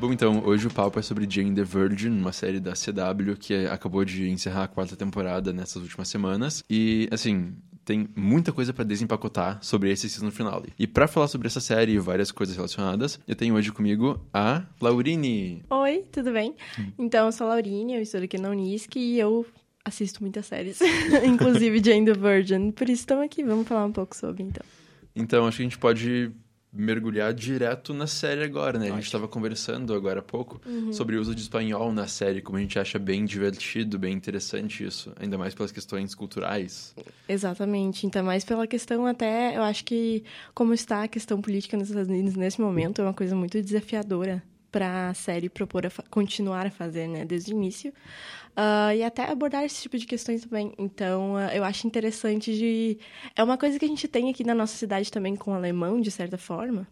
Bom, então, hoje o papo é sobre Jane the Virgin, uma série da CW que acabou de encerrar a quarta temporada nessas últimas semanas. E, assim, tem muita coisa para desempacotar sobre esse season finale. E para falar sobre essa série e várias coisas relacionadas, eu tenho hoje comigo a Laurine. Oi, tudo bem? Hum. Então, eu sou a Laurine, eu estou aqui na Unisc e eu assisto muitas séries, inclusive Jane the Virgin. Por isso estamos aqui, vamos falar um pouco sobre, então. Então, acho que a gente pode mergulhar direto na série agora, né? A gente estava conversando agora há pouco uhum. sobre o uso de espanhol na série, como a gente acha bem divertido, bem interessante isso, ainda mais pelas questões culturais. Exatamente, ainda mais pela questão até, eu acho que como está a questão política nos Estados Unidos nesse momento, é uma coisa muito desafiadora para a série propor a continuar a fazer, né, desde o início. Uh, e até abordar esse tipo de questões também. Então, uh, eu acho interessante de... É uma coisa que a gente tem aqui na nossa cidade também com o alemão, de certa forma,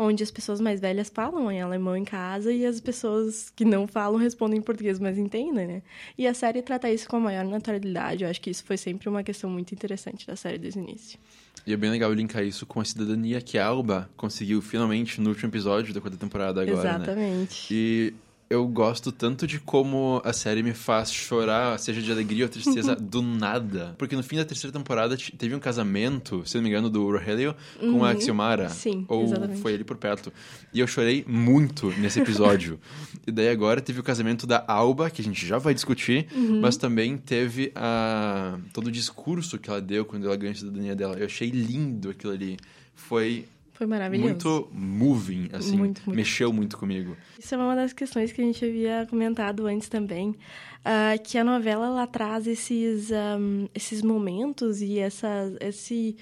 onde as pessoas mais velhas falam em alemão em casa e as pessoas que não falam respondem em português, mas entendem, né? E a série trata isso com a maior naturalidade. Eu acho que isso foi sempre uma questão muito interessante da série desde o início. E é bem legal linkar isso com a cidadania que a Alba conseguiu finalmente no último episódio da quarta temporada agora, né? Exatamente. Né? E eu gosto tanto de como a série me faz chorar, seja de alegria ou tristeza, do nada. Porque no fim da terceira temporada teve um casamento, se não me engano, do Rogelio uhum. com a uhum. Xiomara. Sim, Ou exatamente. foi ele por perto. E eu chorei muito nesse episódio. e daí agora teve o casamento da Alba, que a gente já vai discutir, uhum. mas também teve a... todo o discurso que ela deu quando ela ganhou a cidadania dela. Eu achei lindo aquilo ali. Foi foi maravilhoso. Muito moving, assim. Muito, muito. Mexeu muito comigo. Isso é uma das questões que a gente havia comentado antes também. Uh, que a novela, ela traz esses, um, esses momentos e essa, esse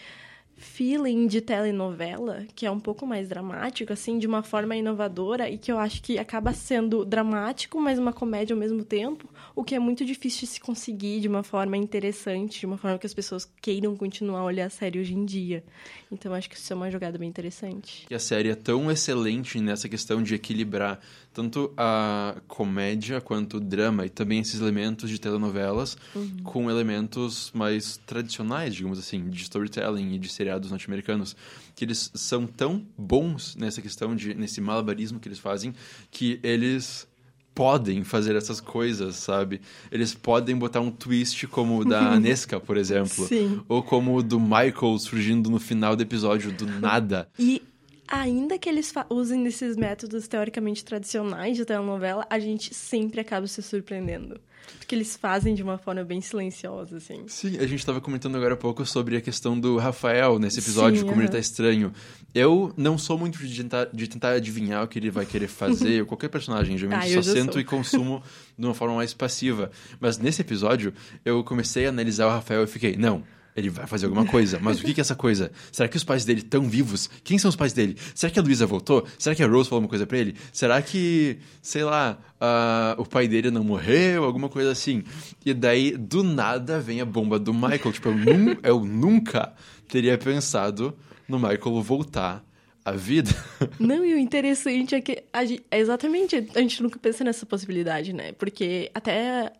feeling de telenovela, que é um pouco mais dramático, assim, de uma forma inovadora e que eu acho que acaba sendo dramático, mas uma comédia ao mesmo tempo, o que é muito difícil de se conseguir de uma forma interessante, de uma forma que as pessoas queiram continuar a olhar a série hoje em dia. Então, acho que isso é uma jogada bem interessante. E a série é tão excelente nessa questão de equilibrar tanto a comédia quanto o drama e também esses elementos de telenovelas uhum. com elementos mais tradicionais, digamos assim, de storytelling e de seriados norte-americanos, que eles são tão bons nessa questão de nesse malabarismo que eles fazem que eles podem fazer essas coisas, sabe? Eles podem botar um twist como o da Nesca, por exemplo. Sim. Ou como o do Michael surgindo no final do episódio do nada. E ainda que eles usem esses métodos teoricamente tradicionais de telenovela, a gente sempre acaba se surpreendendo. Porque eles fazem de uma forma bem silenciosa, assim. Sim, a gente estava comentando agora há pouco sobre a questão do Rafael nesse episódio, Sim, como ele tá estranho. Eu não sou muito de tentar, de tentar adivinhar o que ele vai querer fazer, ou qualquer personagem. Geralmente ah, só sento sou. e consumo de uma forma mais passiva. Mas nesse episódio, eu comecei a analisar o Rafael e fiquei, não ele vai fazer alguma coisa. Mas o que, que é essa coisa? Será que os pais dele estão vivos? Quem são os pais dele? Será que a Luísa voltou? Será que a Rose falou uma coisa para ele? Será que, sei lá, uh, o pai dele não morreu? Alguma coisa assim. E daí, do nada, vem a bomba do Michael. Tipo, eu, eu nunca teria pensado no Michael voltar à vida. Não, e o interessante é que a gente, exatamente, a gente nunca pensa nessa possibilidade, né? Porque até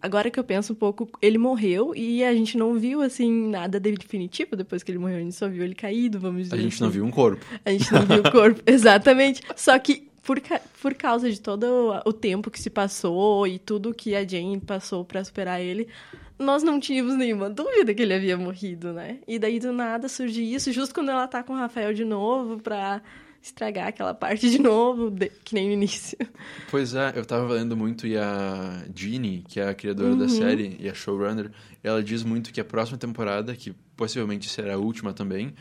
agora que eu penso um pouco, ele morreu e a gente não viu, assim, nada definitivo depois que ele morreu. A gente só viu ele caído, vamos dizer A gente assim. não viu um corpo. A gente não viu o corpo, exatamente. Só que por, por causa de todo o tempo que se passou e tudo que a Jane passou para superar ele, nós não tínhamos nenhuma dúvida que ele havia morrido, né? E daí do nada surge isso, justo quando ela tá com o Rafael de novo pra estragar aquela parte de novo, de, que nem no início. Pois é, eu tava lendo muito e a Jeannie, que é a criadora uhum. da série e a showrunner, ela diz muito que a próxima temporada, que possivelmente será a última também,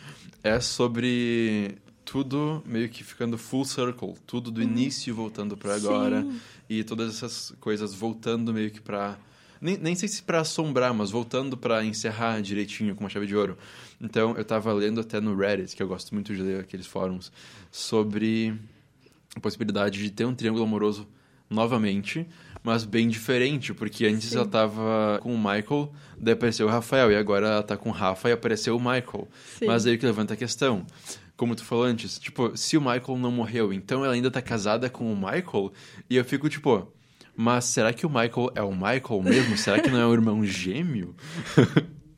é sobre tudo meio que ficando full circle, tudo do uhum. início voltando para agora e todas essas coisas voltando meio que para nem, nem sei se para assombrar, mas voltando para encerrar direitinho com uma chave de ouro. Então, eu estava lendo até no Reddit, que eu gosto muito de ler aqueles fóruns, sobre a possibilidade de ter um triângulo amoroso novamente, mas bem diferente, porque antes Sim. ela tava com o Michael, daí apareceu o Rafael, e agora ela tá com o Rafa e apareceu o Michael. Sim. Mas aí que levanta a questão como tu falou antes, tipo, se o Michael não morreu, então ela ainda tá casada com o Michael, e eu fico tipo, mas será que o Michael é o Michael mesmo? será que não é um irmão gêmeo?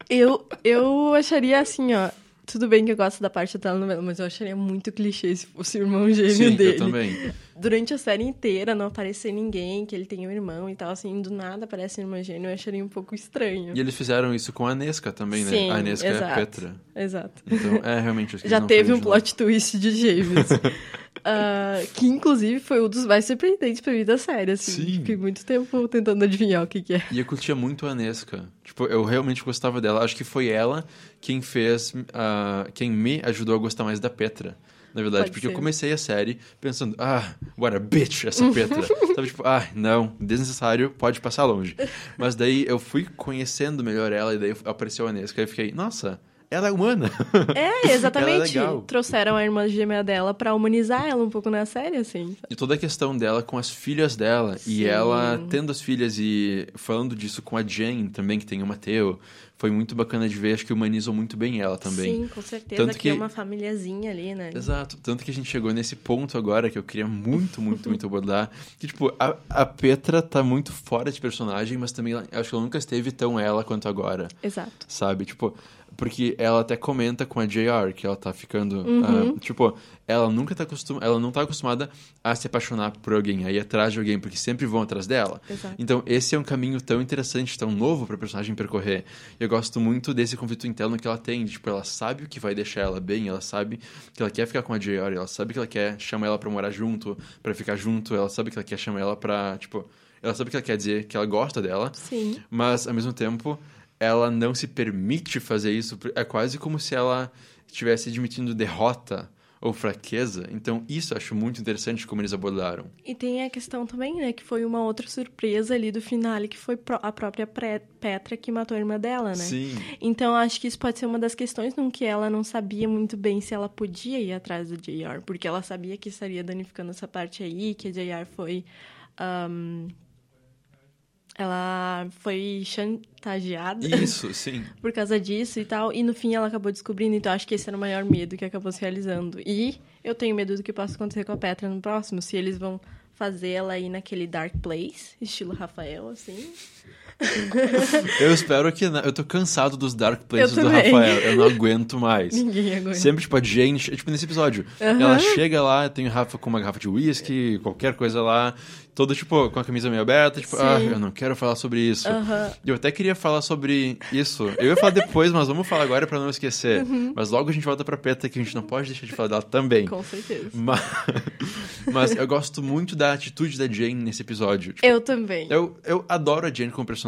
eu, eu acharia assim, ó, tudo bem que eu gosto da parte da telenovela, mas eu acharia muito clichê se fosse o irmão gêmeo Sim, dele. eu também. Durante a série inteira não aparecer ninguém, que ele tem um irmão e tal, assim, do nada aparece um irmão gêmeo, eu acharia um pouco estranho. E eles fizeram isso com a Nesca também, né? Sim, a Nesca exato, é a Petra. Exato. Então, é realmente... Já teve um plot twist de gêmeos. Uh, que inclusive foi um dos mais surpreendentes pra mim da série, assim. Sim. Fiquei muito tempo tentando adivinhar o que, que é. E eu curtia muito a Nesca. Tipo, eu realmente gostava dela. Acho que foi ela quem fez. Uh, quem me ajudou a gostar mais da Petra. Na verdade, Pode porque ser. eu comecei a série pensando, ah, what a bitch, essa Petra. Sabe, tipo, ah, não, desnecessário, pode passar longe. Mas daí eu fui conhecendo melhor ela e daí apareceu a Nesca e eu fiquei, nossa, ela é humana. É, exatamente. é Trouxeram a irmã gêmea dela para humanizar ela um pouco na série, assim. E toda a questão dela com as filhas dela. Sim. E ela tendo as filhas e falando disso com a Jane também, que tem o Mateo. Foi muito bacana de ver, acho que humanizou muito bem ela também. Sim, com certeza, Tanto que, que é uma famíliazinha ali, né? Exato. Tanto que a gente chegou nesse ponto agora que eu queria muito, muito, muito abordar. Que, tipo, a, a Petra tá muito fora de personagem, mas também acho que ela nunca esteve tão ela quanto agora. Exato. Sabe? Tipo, porque ela até comenta com a JR que ela tá ficando. Uhum. Uh, tipo, ela nunca tá acostumada. Ela não tá acostumada a se apaixonar por alguém, a ir atrás de alguém, porque sempre vão atrás dela. Exato. Então, esse é um caminho tão interessante, tão novo pra personagem percorrer. Eu gosto muito desse conflito interno que ela tem. Tipo, ela sabe o que vai deixar ela bem, ela sabe que ela quer ficar com a JR, ela sabe que ela quer chamar ela pra morar junto, para ficar junto, ela sabe que ela quer chamar ela pra, tipo. Ela sabe que ela quer dizer que ela gosta dela. Sim. Mas, ao mesmo tempo ela não se permite fazer isso. É quase como se ela estivesse admitindo derrota ou fraqueza. Então, isso eu acho muito interessante como eles abordaram. E tem a questão também, né, que foi uma outra surpresa ali do finale, que foi a própria Petra que matou a irmã dela, né? Sim. Então, acho que isso pode ser uma das questões no que ela não sabia muito bem se ela podia ir atrás do JR, porque ela sabia que estaria danificando essa parte aí, que a JR foi... Um, ela foi chantageada. Isso, sim. por causa disso e tal. E no fim ela acabou descobrindo, então acho que esse era o maior medo que acabou se realizando. E eu tenho medo do que possa acontecer com a Petra no próximo, se eles vão fazer ela ir naquele dark place, estilo Rafael, assim. Eu espero que. Eu tô cansado dos Dark Places do Rafael. Eu não aguento mais. Ninguém aguenta. Sempre, tipo, a Jane. Tipo, nesse episódio. Uhum. Ela chega lá, tem o Rafa com uma garrafa de uísque, qualquer coisa lá todo, tipo, com a camisa meio aberta, tipo, ah, Sim. ah, eu não quero falar sobre isso. Uhum. Eu até queria falar sobre isso. Eu ia falar depois, mas vamos falar agora para não esquecer. Uhum. Mas logo a gente volta pra Peta, que a gente não pode deixar de falar dela também. Com certeza. Mas, mas eu gosto muito da atitude da Jane nesse episódio. Tipo, eu também. Eu, eu adoro a Jane como personagem.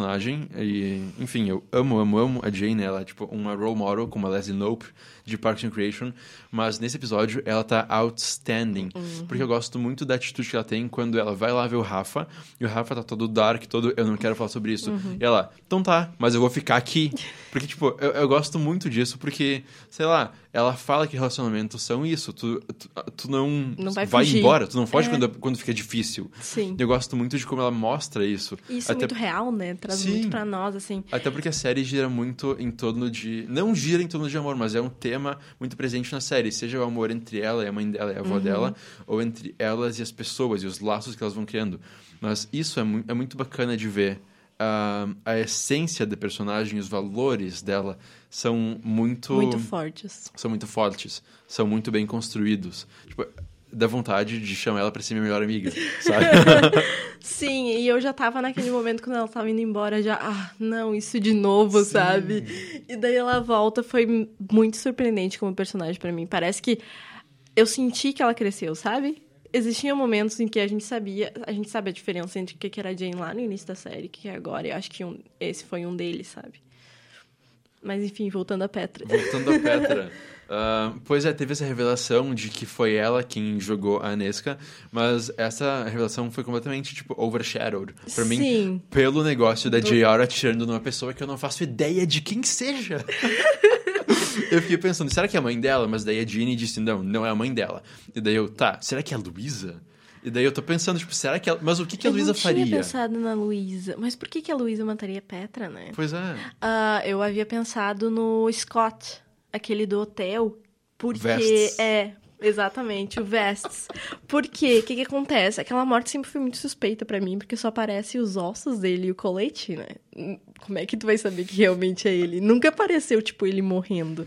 E, enfim, eu amo, amo, amo a Jane. Ela é, tipo, uma role model, como a Leslie Nope de Parks and Creation, mas nesse episódio ela tá outstanding, uhum. porque eu gosto muito da atitude que ela tem quando ela vai lá ver o Rafa, e o Rafa tá todo dark, todo, eu não quero falar sobre isso. Uhum. E ela, então tá, mas eu vou ficar aqui. Porque, tipo, eu, eu gosto muito disso, porque, sei lá, ela fala que relacionamentos são isso. Tu, tu, tu não, não vai, vai embora, tu não foge é. quando, quando fica difícil. Sim. Eu gosto muito de como ela mostra isso. Isso é Até... é muito real, né? Traz Sim. muito pra nós, assim. Até porque a série gira muito em torno de. Não gira em torno de amor, mas é um tema muito presente na série. Seja o amor entre ela e a mãe dela e a avó uhum. dela, ou entre elas e as pessoas e os laços que elas vão criando. Mas isso é, mu é muito bacana de ver. Uh, a essência da personagem, os valores dela são muito... Muito fortes. São muito fortes. São muito bem construídos. Tipo, dá vontade de chamar ela pra ser minha melhor amiga, sabe? Sim, e eu já tava naquele momento quando ela tava indo embora, já, ah, não, isso de novo, Sim. sabe? E daí ela volta, foi muito surpreendente como personagem para mim. Parece que eu senti que ela cresceu, sabe? Existiam momentos em que a gente sabia, a gente sabe a diferença entre o que era a Jane lá no início da série e o que é agora. Eu acho que um, esse foi um deles, sabe? Mas enfim, voltando a Petra. Voltando a Petra. uh, pois é, teve essa revelação de que foi ela quem jogou a Anesca, mas essa revelação foi completamente, tipo, overshadowed. Pra Sim. mim, pelo negócio da Do... JR atirando numa pessoa que eu não faço ideia de quem seja. eu fiquei pensando, será que é a mãe dela? Mas daí a Jeannie disse, não, não é a mãe dela. E daí eu, tá, será que é a Luísa? E daí eu tô pensando, tipo, será que ela... Mas o que, que a Luísa faria? Eu tinha pensado na Luísa. Mas por que, que a Luísa mataria Petra, né? Pois é. Uh, eu havia pensado no Scott, aquele do hotel. Porque... Vestes. É, Exatamente, o Vestes. Por quê? O que, que acontece? Aquela morte sempre foi muito suspeita para mim, porque só aparece os ossos dele e o colete, né? Como é que tu vai saber que realmente é ele? Nunca apareceu, tipo, ele morrendo.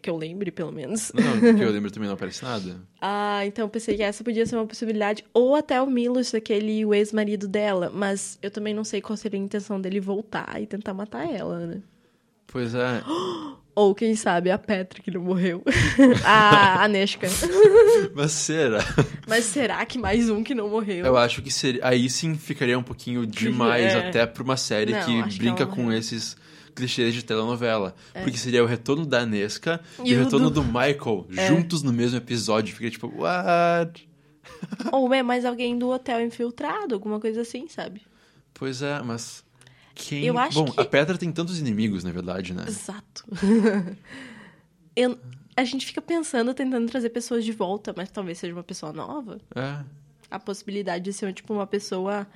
Que eu lembre, pelo menos. Não, que eu lembro também não aparece nada. ah, então pensei que essa podia ser uma possibilidade. Ou até o Milos, aquele o ex-marido dela. Mas eu também não sei qual seria a intenção dele voltar e tentar matar ela, né? Pois é. Ou, quem sabe, a Petra que não morreu. a Aneshka. Mas será? Mas será que mais um que não morreu? Eu acho que seria... Aí sim ficaria um pouquinho demais é. até pra uma série não, que brinca que com esses clichês de telenovela. É. Porque seria o retorno da Nesca e, e o retorno do, do Michael é. juntos no mesmo episódio. Fica tipo, what? Ou é mais alguém do hotel infiltrado, alguma coisa assim, sabe? Pois é, mas quem... Eu acho Bom, que... a Petra tem tantos inimigos, na verdade, né? Exato. Eu... A gente fica pensando, tentando trazer pessoas de volta, mas talvez seja uma pessoa nova. É. A possibilidade de ser, tipo, uma pessoa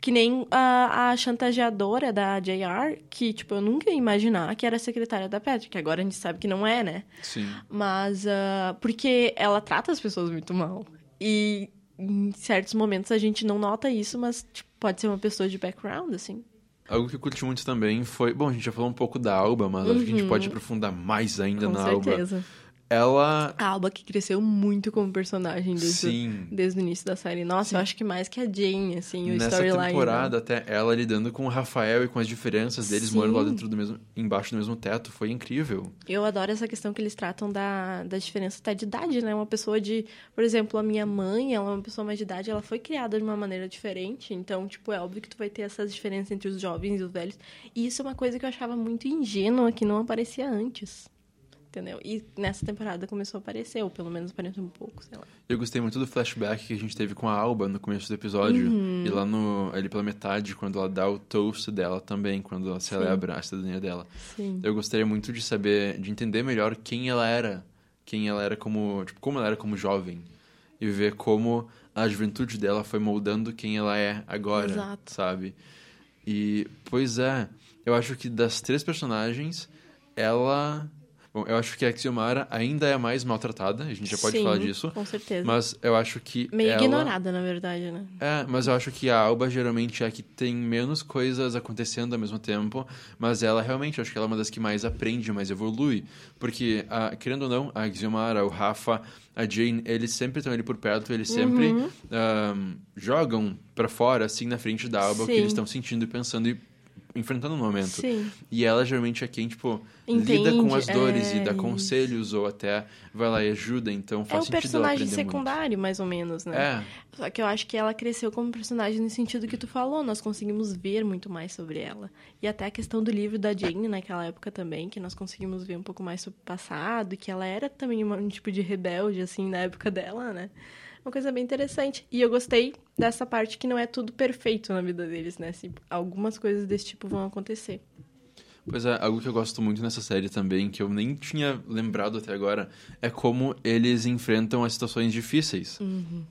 que nem a, a chantageadora da JR, que, tipo, eu nunca ia imaginar que era secretária da Petra, que agora a gente sabe que não é, né? Sim. Mas, uh, porque ela trata as pessoas muito mal. E em certos momentos a gente não nota isso, mas tipo, pode ser uma pessoa de background, assim. Algo que eu curti muito também foi. Bom, a gente já falou um pouco da Alba, mas uhum. acho que a gente uhum. pode aprofundar mais ainda Com na certeza. Alba ela. A Alba que cresceu muito como personagem desde, Sim. desde o início da série. Nossa, Sim. eu acho que mais que a Jane, assim, o Nessa storyline. Nessa temporada, até ela lidando com o Rafael e com as diferenças deles Sim. morando lá dentro do mesmo. embaixo do mesmo teto, foi incrível. Eu adoro essa questão que eles tratam da, da diferença até de idade, né? Uma pessoa de. Por exemplo, a minha mãe, ela é uma pessoa mais de idade, ela foi criada de uma maneira diferente. Então, tipo, é óbvio que tu vai ter essas diferenças entre os jovens e os velhos. E isso é uma coisa que eu achava muito ingênua, que não aparecia antes entendeu? E nessa temporada começou a aparecer, ou pelo menos apareceu um pouco, sei lá. Eu gostei muito do flashback que a gente teve com a Alba no começo do episódio. Uhum. E lá no, ali pela metade, quando ela dá o toast dela também, quando ela Sim. celebra a cidadania dela. Sim. Eu gostaria muito de saber, de entender melhor quem ela era. Quem ela era como. Tipo, como ela era como jovem. E ver como a juventude dela foi moldando quem ela é agora, Exato. sabe? E, pois é, eu acho que das três personagens, ela Bom, eu acho que a Xiomara ainda é mais maltratada, a gente já pode Sim, falar disso. com certeza. Mas eu acho que Meio ela... ignorada, na verdade, né? É, mas eu acho que a Alba geralmente é a que tem menos coisas acontecendo ao mesmo tempo, mas ela realmente, acho que ela é uma das que mais aprende, mais evolui. Porque, a, querendo ou não, a Xiomara, o Rafa, a Jane, eles sempre estão ali por perto, eles sempre uhum. um, jogam para fora, assim, na frente da Alba, Sim. o que eles estão sentindo e pensando e enfrentando no momento. Sim. E ela geralmente é quem, tipo, Entende, lida com as dores é... e dá conselhos ou até vai lá e ajuda, então faz sentido É o personagem secundário, muito. mais ou menos, né? É. Só que eu acho que ela cresceu como personagem no sentido que tu falou, nós conseguimos ver muito mais sobre ela. E até a questão do livro da Jane naquela época também, que nós conseguimos ver um pouco mais sobre o passado, que ela era também um tipo de rebelde, assim, na época dela, né? Uma coisa bem interessante. E eu gostei dessa parte que não é tudo perfeito na vida deles, né? Assim, algumas coisas desse tipo vão acontecer. Pois é, algo que eu gosto muito nessa série também, que eu nem tinha lembrado até agora, é como eles enfrentam as situações difíceis. Uhum.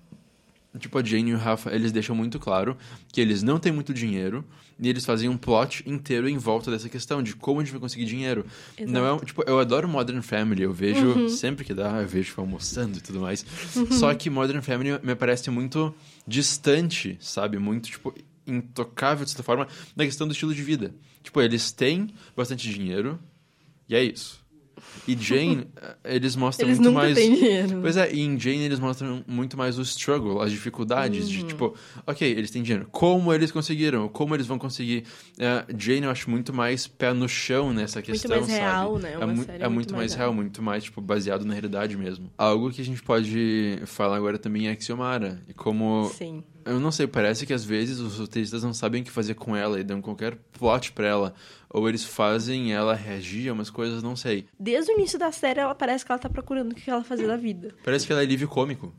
Tipo, a Jane e o Rafa, eles deixam muito claro que eles não têm muito dinheiro e eles fazem um plot inteiro em volta dessa questão de como a gente vai conseguir dinheiro. Exato. Não é, tipo, eu adoro Modern Family, eu vejo uhum. sempre que dá, eu vejo tipo, almoçando e tudo mais. Uhum. Só que Modern Family me parece muito distante, sabe? Muito, tipo, intocável de certa forma na questão do estilo de vida. Tipo, eles têm bastante dinheiro e é isso. E Jane, eles mostram eles muito nunca mais. Têm dinheiro. Pois é, e em Jane eles mostram muito mais o struggle, as dificuldades uhum. de tipo, ok, eles têm dinheiro. Como eles conseguiram? Como eles vão conseguir? Uh, Jane eu acho muito mais pé no chão nessa questão. Muito mais sabe? real, né? Uma é, mu é muito, muito mais, real, muito mais, tipo, baseado na realidade mesmo. Algo que a gente pode falar agora também é a Xiomara. E como. Sim eu não sei, parece que às vezes os roteiristas não sabem o que fazer com ela e dão qualquer plot pra ela. Ou eles fazem ela reagir a umas coisas, não sei. Desde o início da série, ela parece que ela tá procurando o que ela fazer da vida. Parece que ela é livre cômico.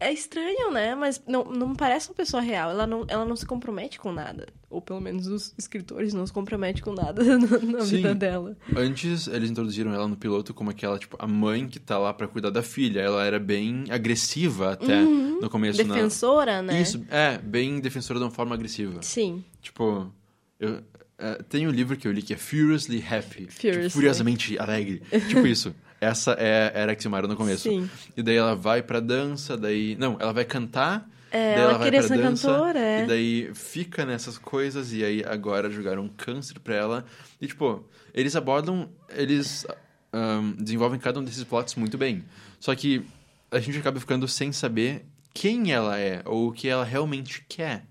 É estranho, né? Mas não, não parece uma pessoa real. Ela não, ela não se compromete com nada. Ou pelo menos os escritores não se comprometem com nada na, Sim. vida dela. Antes, eles introduziram ela no piloto como aquela, tipo, a mãe que tá lá para cuidar da filha. Ela era bem agressiva até uhum. no começo. Defensora, na... né? Isso, é, bem defensora de uma forma agressiva. Sim. Tipo, eu, é, tem um livro que eu li que é Furiously Happy. Tipo, Furiously. Tipo, furiosamente alegre. tipo isso. Essa é, era a Ximara no começo. Sim. E daí ela vai pra dança, daí... Não, ela vai cantar... É, daí ela, ela vai pra dança, cantora, é. E daí fica nessas coisas, e aí agora jogaram câncer pra ela. E, tipo, eles abordam... Eles um, desenvolvem cada um desses plots muito bem. Só que a gente acaba ficando sem saber quem ela é, ou o que ela realmente quer.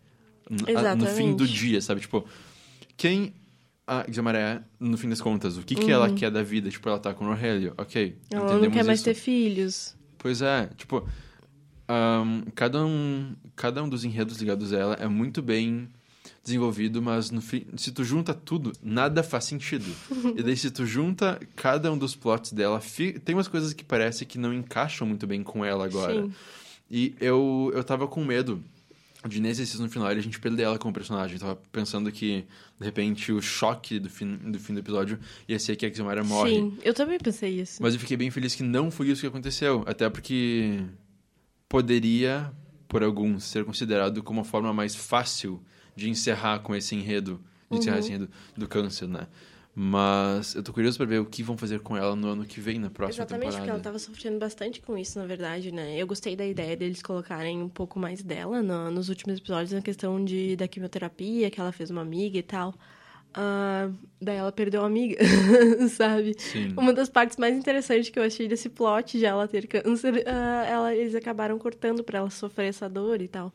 Exatamente. No fim do dia, sabe? Tipo, quem a Xamaré, no fim das contas, o que, uhum. que ela uhum. quer da vida? Tipo, ela tá com o Rogelio, ok. Ela não quer mais isso. ter filhos. Pois é, tipo, um, cada, um, cada um dos enredos ligados a ela é muito bem desenvolvido, mas no fim, se tu junta tudo, nada faz sentido. e daí se tu junta cada um dos plots dela, tem umas coisas que parece que não encaixam muito bem com ela agora. Sim. E eu, eu tava com medo de nesse season final a gente perder ela como personagem. Eu tava pensando que, de repente, o choque do fim do, fim do episódio ia ser que a Ximara morre. Sim, eu também pensei isso. Mas eu fiquei bem feliz que não foi isso que aconteceu. Até porque poderia, por alguns, ser considerado como uma forma mais fácil de encerrar com esse enredo. De encerrar uhum. esse enredo do câncer, né? Mas eu tô curioso para ver o que vão fazer com ela no ano que vem, na próxima Exatamente, temporada. porque ela tava sofrendo bastante com isso, na verdade, né? Eu gostei da ideia deles colocarem um pouco mais dela no, nos últimos episódios, na questão de, da quimioterapia, que ela fez uma amiga e tal. Uh, daí ela perdeu uma amiga, sabe? Sim. Uma das partes mais interessantes que eu achei desse plot de ela ter câncer, uh, ela, eles acabaram cortando para ela sofrer essa dor e tal.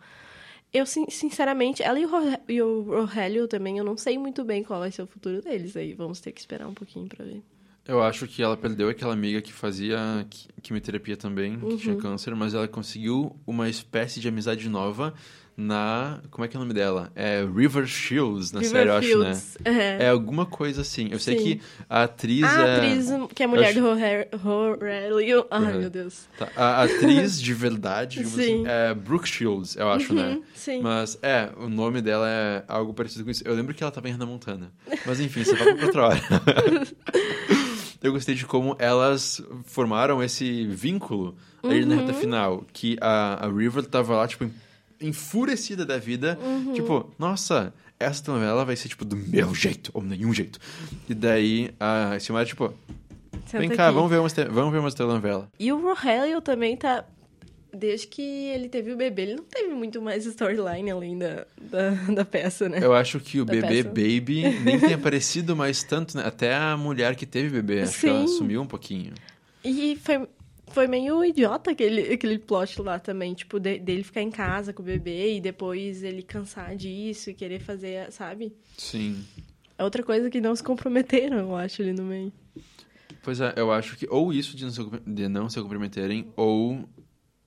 Eu, sinceramente, ela e o, e o Rogelio também, eu não sei muito bem qual vai ser o futuro deles aí. Vamos ter que esperar um pouquinho pra ver. Eu acho que ela perdeu aquela amiga que fazia quimioterapia também, que uhum. tinha câncer, mas ela conseguiu uma espécie de amizade nova na. Como é que é o nome dela? É River Shields, na River série, eu acho, né? Uhum. É alguma coisa assim. Eu sei que a atriz a é. Atriz, que é a mulher acho... do Aurelio. Ai, uhum. meu Deus. Tá. A atriz de verdade assim, é Brooke Shields, eu acho, né? uhum, né? Sim. Mas é, o nome dela é algo parecido com isso. Eu lembro que ela tava em Hannah Montana. Mas enfim, você vai pra outra hora. eu gostei de como elas formaram esse vínculo ali uhum. na reta uhum. final. Que a, a River tava lá, tipo, enfurecida da vida. Uhum. Tipo, nossa, essa novela vai ser, tipo, do meu jeito, ou nenhum jeito. E daí a Silmara, tipo, Senta vem cá, vamos ver, uma, vamos ver uma telenovela. E o Rogelio também tá... Desde que ele teve o bebê, ele não teve muito mais storyline além da, da, da, peça, né? Eu acho que o da bebê peça. Baby nem tem aparecido mais tanto, né? Até a mulher que teve bebê, acho Sim. que ela sumiu um pouquinho. E foi, foi meio idiota aquele, aquele plot lá também, tipo, de, dele ficar em casa com o bebê e depois ele cansar disso e querer fazer, sabe? Sim. É outra coisa que não se comprometeram, eu acho, ali no meio. Pois é, eu acho que ou isso de não se, de não se comprometerem, ou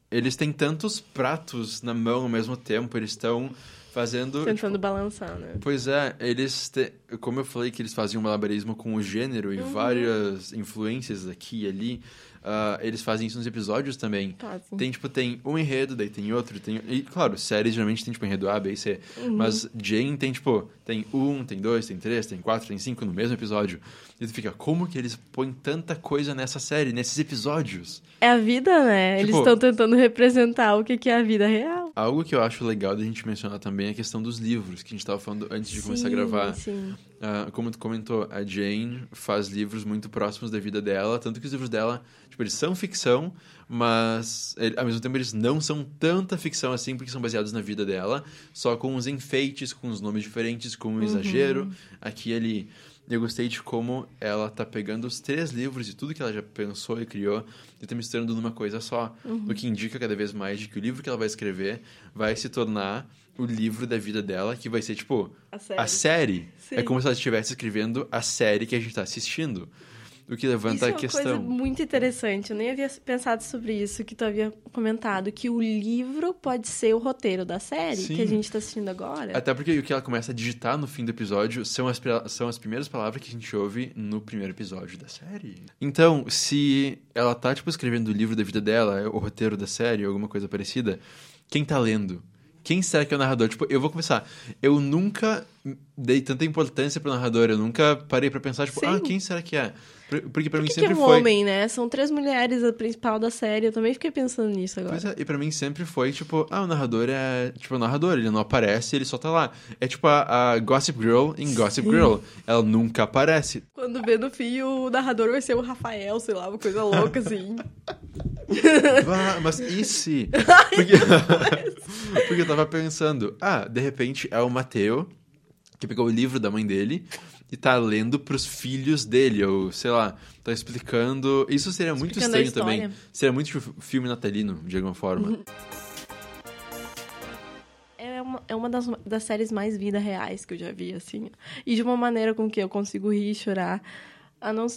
eles têm tantos pratos na mão ao mesmo tempo, eles estão fazendo... Tentando tipo, balançar, né? Pois é, eles... Te, como eu falei que eles faziam malabarismo com o gênero e uhum. várias influências aqui e ali... Uh, eles fazem isso nos episódios também. Fazem. Tem, tipo, tem um enredo, daí tem outro, tem... E, claro, séries geralmente tem, tipo, enredo A, B e C. Uhum. Mas Jane tem, tipo, tem um, tem dois, tem três, tem quatro, tem cinco no mesmo episódio. E tu fica, como que eles põem tanta coisa nessa série, nesses episódios? É a vida, né? Tipo, eles estão tentando representar o que, que é a vida real. Algo que eu acho legal da gente mencionar também é a questão dos livros, que a gente estava falando antes de sim, começar a gravar. Sim. Uh, como tu comentou, a Jane faz livros muito próximos da vida dela, tanto que os livros dela, tipo, eles são ficção, mas ele, ao mesmo tempo eles não são tanta ficção assim, porque são baseados na vida dela, só com os enfeites, com os nomes diferentes, com o um uhum. exagero. Aqui ele eu gostei de como ela tá pegando os três livros e tudo que ela já pensou e criou e tá misturando numa coisa só. Uhum. O que indica cada vez mais de que o livro que ela vai escrever vai se tornar o livro da vida dela, que vai ser, tipo, a série. A série. É como se ela estivesse escrevendo a série que a gente tá assistindo. O que levanta isso a é uma questão. coisa muito interessante. Eu nem havia pensado sobre isso que tu havia comentado, que o livro pode ser o roteiro da série Sim. que a gente está assistindo agora. Até porque o que ela começa a digitar no fim do episódio são as, são as primeiras palavras que a gente ouve no primeiro episódio da série. Então, se ela tá, tipo, escrevendo o livro da vida dela, o roteiro da série, alguma coisa parecida, quem tá lendo? Quem será que é o narrador? Tipo, eu vou começar. Eu nunca dei tanta importância pro narrador, eu nunca parei para pensar, tipo, ah, Sim. ah, quem será que é? Porque pra Por mim sempre que é um foi. homem, né? São três mulheres a principal da série. Eu também fiquei pensando nisso agora. É, e pra mim sempre foi, tipo, ah, o narrador é. Tipo, o narrador, ele não aparece, ele só tá lá. É tipo a, a Gossip Girl em Sim. Gossip Girl. Ela nunca aparece. Quando vê no fim, o narrador vai ser o Rafael, sei lá, uma coisa louca assim. mas e se? Porque... Porque eu tava pensando, ah, de repente é o Mateu que pegou o livro da mãe dele e tá lendo pros filhos dele, ou sei lá, tá explicando. Isso seria muito estranho também. Seria muito filme natalino, de alguma forma. Uhum. É uma, é uma das, das séries mais vida reais que eu já vi, assim. E de uma maneira com que eu consigo rir e chorar. A não,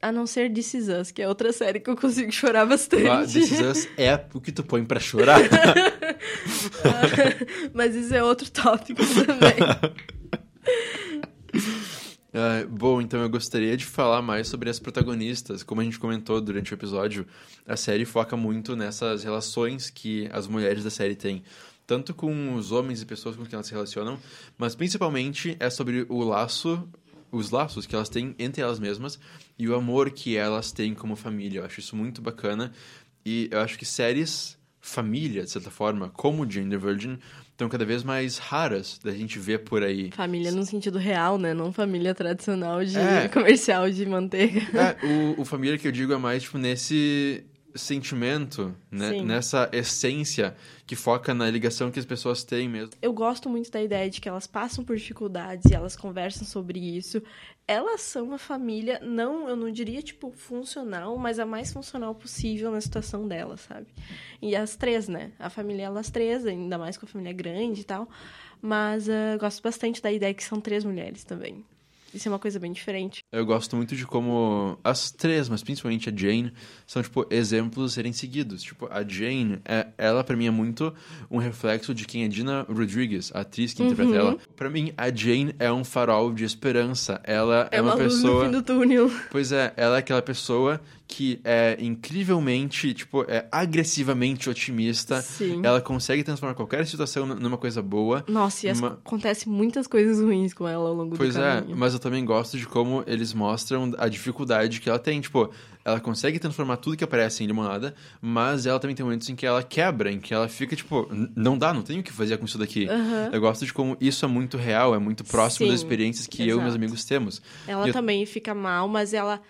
a não ser This Is Us, que é outra série que eu consigo chorar bastante. Ah, This Is Us é o que tu põe pra chorar. Mas isso é outro tópico também. Uh, bom, então eu gostaria de falar mais sobre as protagonistas. Como a gente comentou durante o episódio, a série foca muito nessas relações que as mulheres da série têm. Tanto com os homens e pessoas com quem elas se relacionam, mas principalmente é sobre o laço os laços que elas têm entre elas mesmas e o amor que elas têm como família. Eu acho isso muito bacana. E eu acho que séries família, de certa forma, como Gender Virgin, estão cada vez mais raras da gente ver por aí. Família no sentido real, né? Não família tradicional de é, comercial de manteiga. É, o, o família que eu digo é mais, tipo, nesse sentimento, né? nessa essência que foca na ligação que as pessoas têm mesmo. Eu gosto muito da ideia de que elas passam por dificuldades e elas conversam sobre isso. Elas são uma família, não, eu não diria tipo funcional, mas a mais funcional possível na situação delas, sabe? E as três, né? A família elas três, ainda mais com a família grande e tal. Mas uh, gosto bastante da ideia que são três mulheres também. Isso é uma coisa bem diferente. Eu gosto muito de como as três, mas principalmente a Jane, são, tipo, exemplos a serem seguidos. Tipo, a Jane, é, ela para mim é muito um reflexo de quem é Dina Rodriguez, a atriz que interpreta uhum. ela. Pra mim, a Jane é um farol de esperança. Ela é, é uma, uma pessoa... no fim do túnel. Pois é, ela é aquela pessoa que é incrivelmente, tipo, é agressivamente otimista. Sim. Ela consegue transformar qualquer situação numa coisa boa. Nossa, e uma... acontece muitas coisas ruins com ela ao longo pois do caminho. Pois é, mas eu também gosto de como eles mostram a dificuldade que ela tem. Tipo, ela consegue transformar tudo que aparece em limonada, mas ela também tem momentos em que ela quebra, em que ela fica, tipo, não dá, não tenho o que fazer com isso daqui. Uhum. Eu gosto de como isso é muito real, é muito próximo Sim, das experiências que exato. eu e meus amigos temos. Ela eu... também fica mal, mas ela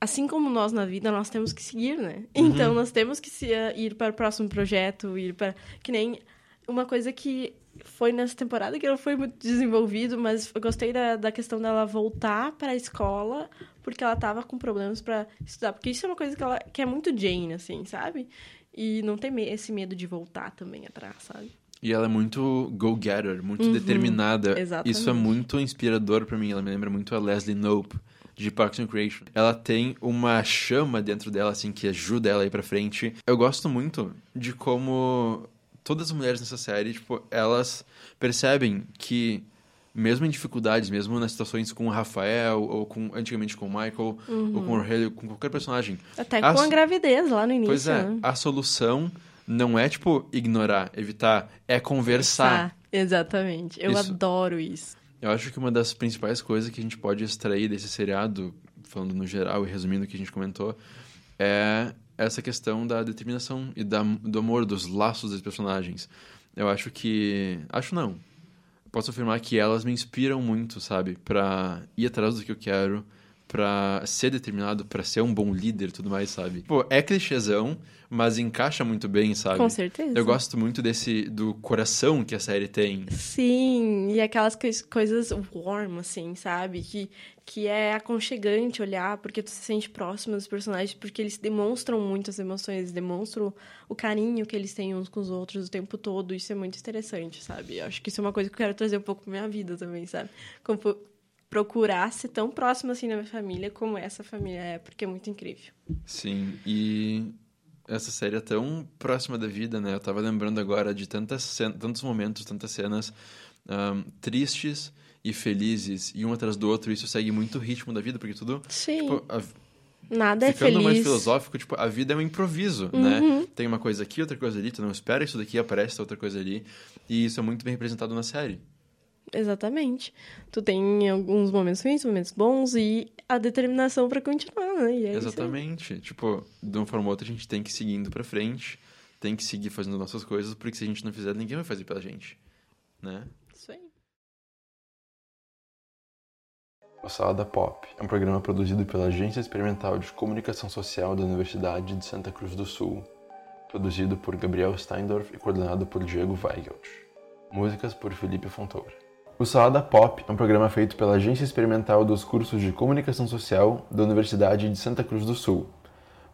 assim como nós na vida, nós temos que seguir, né? Uhum. Então, nós temos que se, uh, ir para o próximo projeto, ir para... Que nem uma coisa que foi nessa temporada que não foi muito desenvolvido, mas eu gostei da, da questão dela voltar para a escola porque ela tava com problemas para estudar. Porque isso é uma coisa que, ela, que é muito Jane, assim, sabe? E não tem esse medo de voltar também atrás, sabe? E ela é muito go-getter, muito uhum, determinada. Exatamente. Isso é muito inspirador para mim. Ela me lembra muito a Leslie Knope de Parks and Recreation. Ela tem uma chama dentro dela, assim, que ajuda ela a ir pra frente. Eu gosto muito de como todas as mulheres nessa série, tipo, elas percebem que mesmo em dificuldades, mesmo nas situações com o Rafael, ou com antigamente com o Michael, uhum. ou com o Rogelio, com qualquer personagem. Até a com a gravidez lá no início. Pois é, né? a solução não é, tipo, ignorar, evitar, é conversar. Exatamente. Eu isso. adoro isso. Eu acho que uma das principais coisas que a gente pode extrair desse seriado, falando no geral e resumindo o que a gente comentou, é essa questão da determinação e da, do amor, dos laços dos personagens. Eu acho que. Acho não. Posso afirmar que elas me inspiram muito, sabe? Pra ir atrás do que eu quero, pra ser determinado, pra ser um bom líder e tudo mais, sabe? Pô, é clichêzão, mas encaixa muito bem, sabe? Com certeza. Eu gosto muito desse do coração que a série tem. Sim, e aquelas coisas warm, assim, sabe? Que, que é aconchegante olhar, porque tu se sente próximo dos personagens, porque eles demonstram muitas emoções, eles demonstram o carinho que eles têm uns com os outros o tempo todo. Isso é muito interessante, sabe? Eu acho que isso é uma coisa que eu quero trazer um pouco pra minha vida também, sabe? Como procurar ser tão próximo assim da minha família como essa família é, porque é muito incrível. Sim, e essa série é tão próxima da vida, né? Eu tava lembrando agora de tantas tantos momentos, tantas cenas um, tristes e felizes, e um atrás do outro, isso segue muito o ritmo da vida, porque tudo... Sim. Tipo, a, Nada é feliz. Ficando mais filosófico, tipo, a vida é um improviso, né? uhum. né? Tem uma coisa aqui, outra coisa ali, tu não espera isso daqui, aparece outra coisa ali. E isso é muito bem representado na série. Exatamente. Tu tem alguns momentos ruins, momentos bons e a determinação para continuar, né? É Exatamente. Tipo, de uma forma ou outra a gente tem que ir seguindo pra frente, tem que seguir fazendo nossas coisas, porque se a gente não fizer, ninguém vai fazer pela gente, né? Isso aí. O Salada Pop é um programa produzido pela Agência Experimental de Comunicação Social da Universidade de Santa Cruz do Sul, produzido por Gabriel Steindorf e coordenado por Diego Weigelt. Músicas por Felipe Fontoura. O Salada Pop é um programa feito pela Agência Experimental dos Cursos de Comunicação Social da Universidade de Santa Cruz do Sul.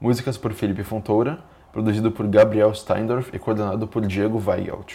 Músicas por Felipe Fontoura, produzido por Gabriel Steindorf e coordenado por Diego Weigelt.